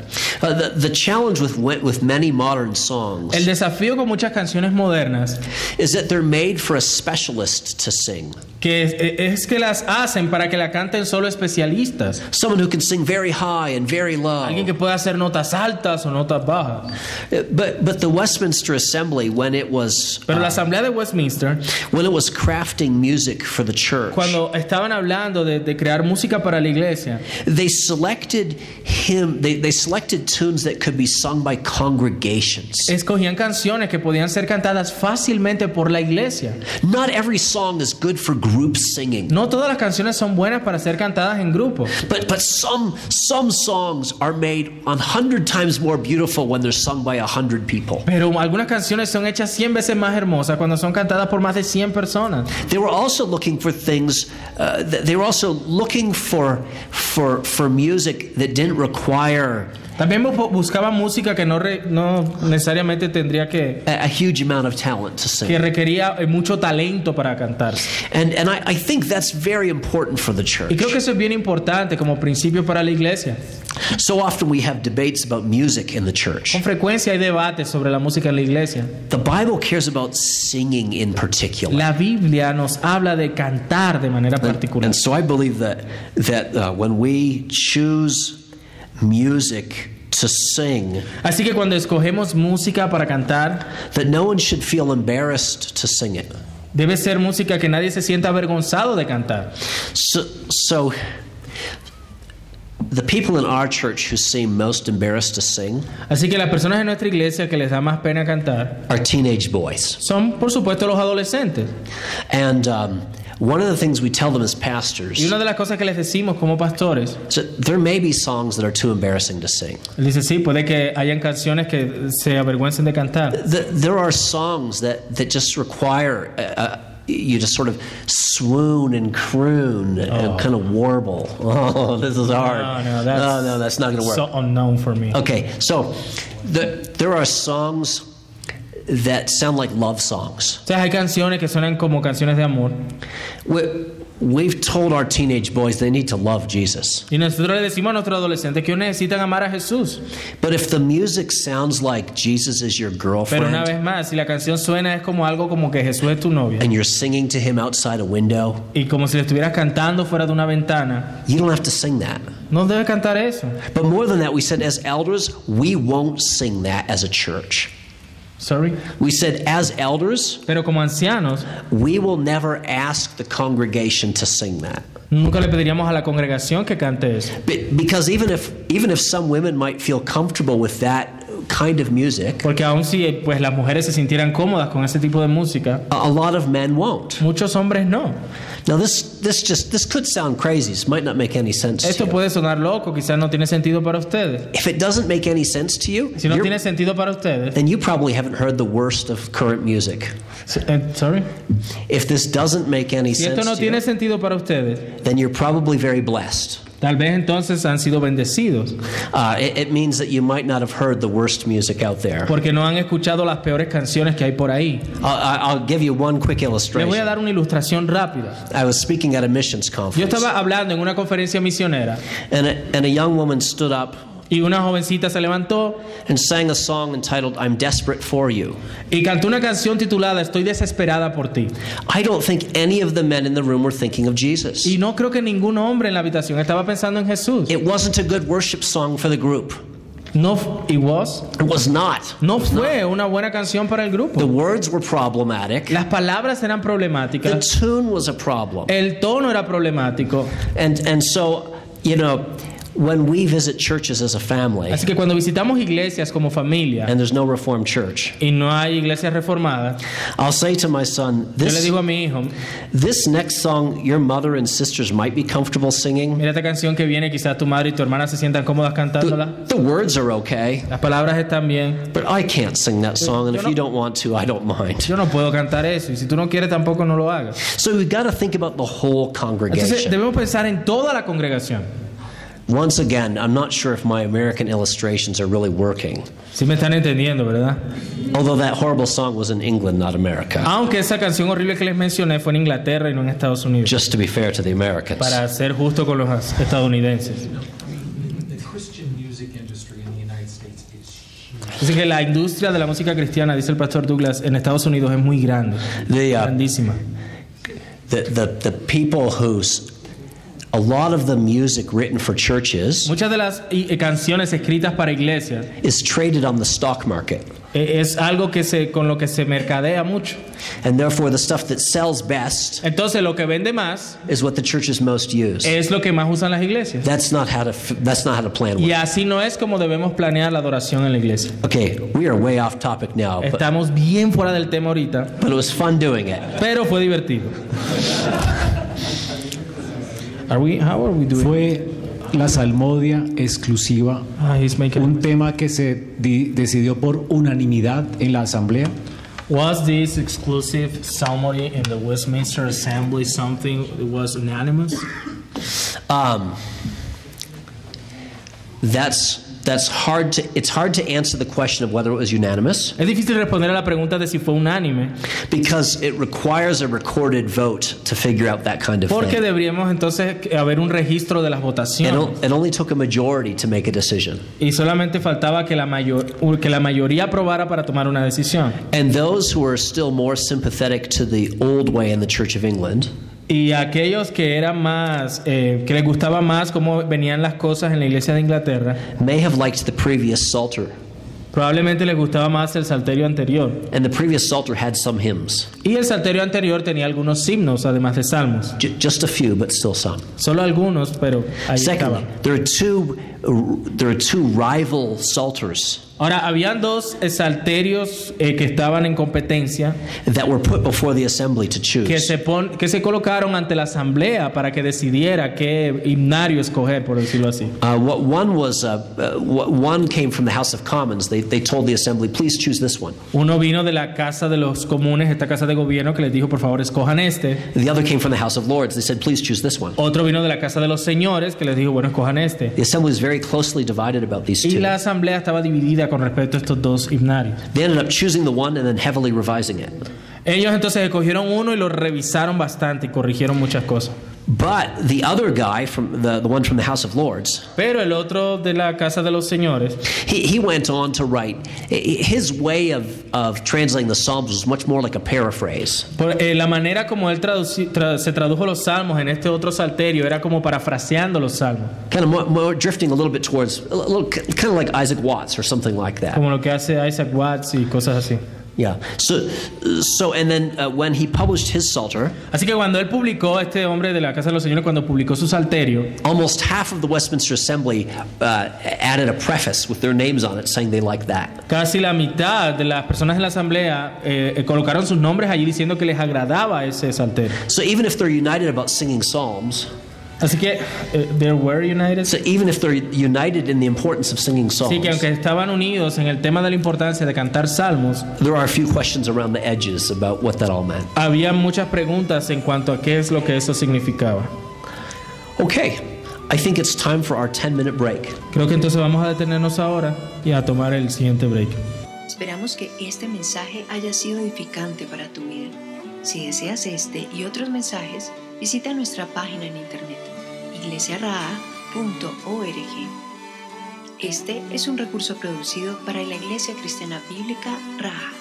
Uh, the, the challenge with, with many modern songs El desafío con muchas canciones modernas is that they're made for a specialist to sing. que es, es que las hacen para que la canten solo especialistas. Someone who can sing very high and very low. Alguien que pueda hacer notas altas o notas bajas. Uh, But, but the Westminster Assembly, when it was Pero la uh, Asamblea de Westminster, when it was crafting music for the church, cuando estaban hablando de, de crear música para la iglesia, they selected hymn. They, they selected tunes that could be sung by congregations. escogían canciones que podían ser cantadas fácilmente por la iglesia. Not every song is good for group singing. No todas las canciones son buenas para ser cantadas en grupo, But but some some songs are made a hundred times more beautiful when they're sung by a hundred people. pero algunas canciones son hechas 100 veces más hermosas cuando son cantadas por más de 100 personas. They were also looking for things. Uh, they were also looking for for for music that didn't require También bu- buscaban música que no, re- no necesariamente tendría que, a, a huge amount of talent to que requería eh, mucho talento para cantar. And and I, I think that's very important for the church. Y creo que eso es bien importante como principio para la iglesia. So often we have debates about music in the church. Con frecuencia hay debates sobre la música en la iglesia. The Bible cares about singing in particular. La Biblia nos habla de cantar de manera particular. And so I believe that that uh, when we choose music to sing, Así que cuando escogemos música para cantar, that no one should feel embarrassed to sing it. debe ser música que nadie se sienta avergonzado de cantar. So, so the people in our church who seem most embarrassed to sing Así que las personas en nuestra iglesia que les da más pena cantar are teenage boys. son, por supuesto, los adolescentes. And um, one of the things we tell them as Y pastors una de las cosas que les decimos como pastores, that there may be songs that are too embarrassing to sing. dice, sí, puede que hayan canciones que se avergüencen de cantar. Th- There are songs that, that just require uh, uh, you to sort of swoon and croon and kind of warble. Oh, this is hard. No, no, that's, no, no, that's not going to work. so unknown for me. okay, so the, there are songs that sound like love songs. O sea, hay canciones que suenan como canciones de amor. We, we've told our teenage boys they need to love Jesus. Y nosotros le decimos a nuestros adolescentes que necesitan amar a Jesús. But if the music sounds like Jesus is your Pero una girlfriend vez más, si la canción suena es como algo como que Jesús es tu novia. and you're singing to him outside a window, Y como si le estuvieras cantando fuera de una ventana. you don't have to sing that. No debe cantar eso. But more than that, we said as elders, we won't sing that as a church. Sorry. We said as elders, Pero como ancianos, we will never ask the congregation to sing that. nunca le pediríamos a la congregación que cante eso. Be- Because even if even if some women might feel comfortable with that kind of music, Porque aun si eh, pues, las mujeres se sintieran cómodas con ese tipo de música, a lot of men won't. muchos hombres no. Now this this just this could sound crazy. This might not make any sense Esto to you. puede sonar loco, quizás no tiene sentido para ustedes. If it doesn't make any sense to you, Si no tiene sentido para ustedes, then you probably haven't heard the worst of current music. eh, sorry. If this doesn't make any Si esto sense no to you, tiene sentido para ustedes, then you're probably very blessed. Tal vez entonces han sido bendecidos, Uh, it, it means that you might not have heard the worst music out there. porque no han escuchado las peores canciones que hay por ahí. I'll, I'll give you one quick Les voy a illustration. dar una ilustración rápida. I was speaking at a missions Yo conference, estaba hablando en una conferencia misionera and a, and a young woman stood up y una jovencita se levantó and sang a song entitled "I'm Desperate for You." y cantó una canción titulada Estoy desesperada por ti. I don't think any of the men in the room were thinking of Jesus. Y no creo que ningún hombre en la habitación estaba pensando en Jesús. It wasn't a good worship song for the group. No, it was. It was not. No fue una buena canción para el The grupo. words were problematic. Las palabras eran The problemáticas. tune was a problem. El tono era problemático. And and so, you know, when we visit churches as a family, Así que cuando visitamos iglesias como familia and there's no reformed church, y no hay iglesias reformadas, I'll say to my son, yo le this digo a mi hijo, this next song your mother and sisters might be comfortable singing. mira esta canción que viene, quizás tu madre y tu hermana se sientan cómodas cantándola. The, the words are okay, Las palabras están bien. but I can't sing that song, and if you don't want to, I don't mind. Yo no puedo cantar eso y si tú no quieres tampoco no lo hagas. So we've got to think about the whole Entonces congregation. debemos pensar en toda la congregación. Once again, I'm not sure if my American illustrations are really working. Sí me están entendiendo, ¿verdad? Although that horrible song was in England, not America. Aunque esa canción horrible que les mencioné fue en Inglaterra y no en Estados Unidos. Just to be fair to the Americans. Para ser justo con los estadounidenses. The Christian music industry in the United States is huge. Así que la industria de la música cristiana, dice el pastor Douglas, en Estados Unidos es muy grande. The, uh, Grandísima. the, the, the people whose a lot of the music written for churches Muchas de las i- eh, canciones escritas para iglesias is traded on the stock market. eh, es algo que se, con lo que se mercadea mucho. And therefore, the stuff that sells best Entonces lo que vende más is what the churches most use. es lo que más usan las iglesias. That's not how to, f- that's not how to plan Y one. así no es como debemos planear la adoración en la iglesia. Okay, we are way off topic now, but, Estamos bien fuera del tema ahorita, but it was fun doing it. pero fue divertido. Are we, how are we doing? Fue la salmodia exclusiva, Ah, he's making- un tema que se di- decidió por unanimidad en la asamblea. Was this exclusive psalmody in the Westminster Assembly something that was unanimous? Um, that's that's hard to it's hard to answer the question of whether it was unanimous Es difícil responder a la pregunta de si fue unánime, because it requires a recorded vote to figure out that kind of porque thing. deberíamos entonces haber un registro de las It, votaciones. o- it only took a majority to make a decision. Y solamente faltaba que la, mayor, que la mayoría aprobara para tomar una decisión. And those who are still more sympathetic to the old way in the Church of England Y aquellos que eran más, eh, que les gustaba más cómo venían las cosas en la iglesia de Inglaterra, may have liked the previous Psalter. probablemente les gustaba más el salterio anterior. And the previous Psalter had some hymns. Y el salterio anterior tenía algunos himnos, además de salmos. J- just a few, but still some. Solo algunos, pero ahí Secondly, estaban. there are two there are two rival Psalters Ahora, habían dos salterios eh, que estaban en competencia that were put before the assembly to choose. que se, pon- que se colocaron ante la asamblea para que decidiera qué himnario escoger, por decirlo así. Uh, what, one was uh, uh, what, one came from the House of Commons. They, they told the assembly, please choose this one. Uno vino de la Casa de los Comunes, esta casa de gobierno, que les dijo, por favor, escojan este. The other came from the House of Lords. They said, please choose this one. Otro vino de la Casa de los Señores, que les dijo, bueno, escojan este. The assembly was very closely divided about these Y two. la asamblea estaba dividida con respecto a estos dos himnarios. They ended up choosing the one and then heavily revising it. Ellos entonces escogieron uno y lo revisaron bastante y corrigieron muchas cosas. But the other guy from the, the one from the House of Lords, Pero el otro de la Casa de los Señores, he, he went on to write. His way of, of translating the Psalms was much more like a paraphrase. por, eh, la manera como él traduci- tra- se tradujo los salmos en este otro salterio era como parafraseando los salmos, Kind of more, more drifting a little bit towards, a little, kind of like Isaac Watts or something like that. como lo que hace Isaac Watts y cosas así. Yeah. So, so and then uh, when he published his Psalter, Así que cuando él publicó, este hombre de la Casa de los Señores, cuando publicó su salterio, almost half of the Westminster Assembly uh, added a preface with their names on it saying they like that. casi la mitad de las personas en la asamblea eh, eh, colocaron sus nombres allí diciendo que les agradaba ese salterio. So even if they're united about singing psalms, Así que, eh, they were united. so even if they're united in the importance of singing psalms, Sí, que aunque estaban unidos en el tema de la importancia de cantar salmos, there are a few questions around the edges about what that all meant. había muchas preguntas en cuanto a qué es lo que eso significaba. Okay, I think it's time for our 10 minute break. Creo que entonces vamos a detenernos ahora y a tomar el siguiente break. Esperamos que este mensaje haya sido edificante para tu vida. Si deseas este y otros mensajes, visita nuestra página en internet iglesiaraa.org. Este es un recurso producido para la Iglesia Cristiana Bíblica Raha.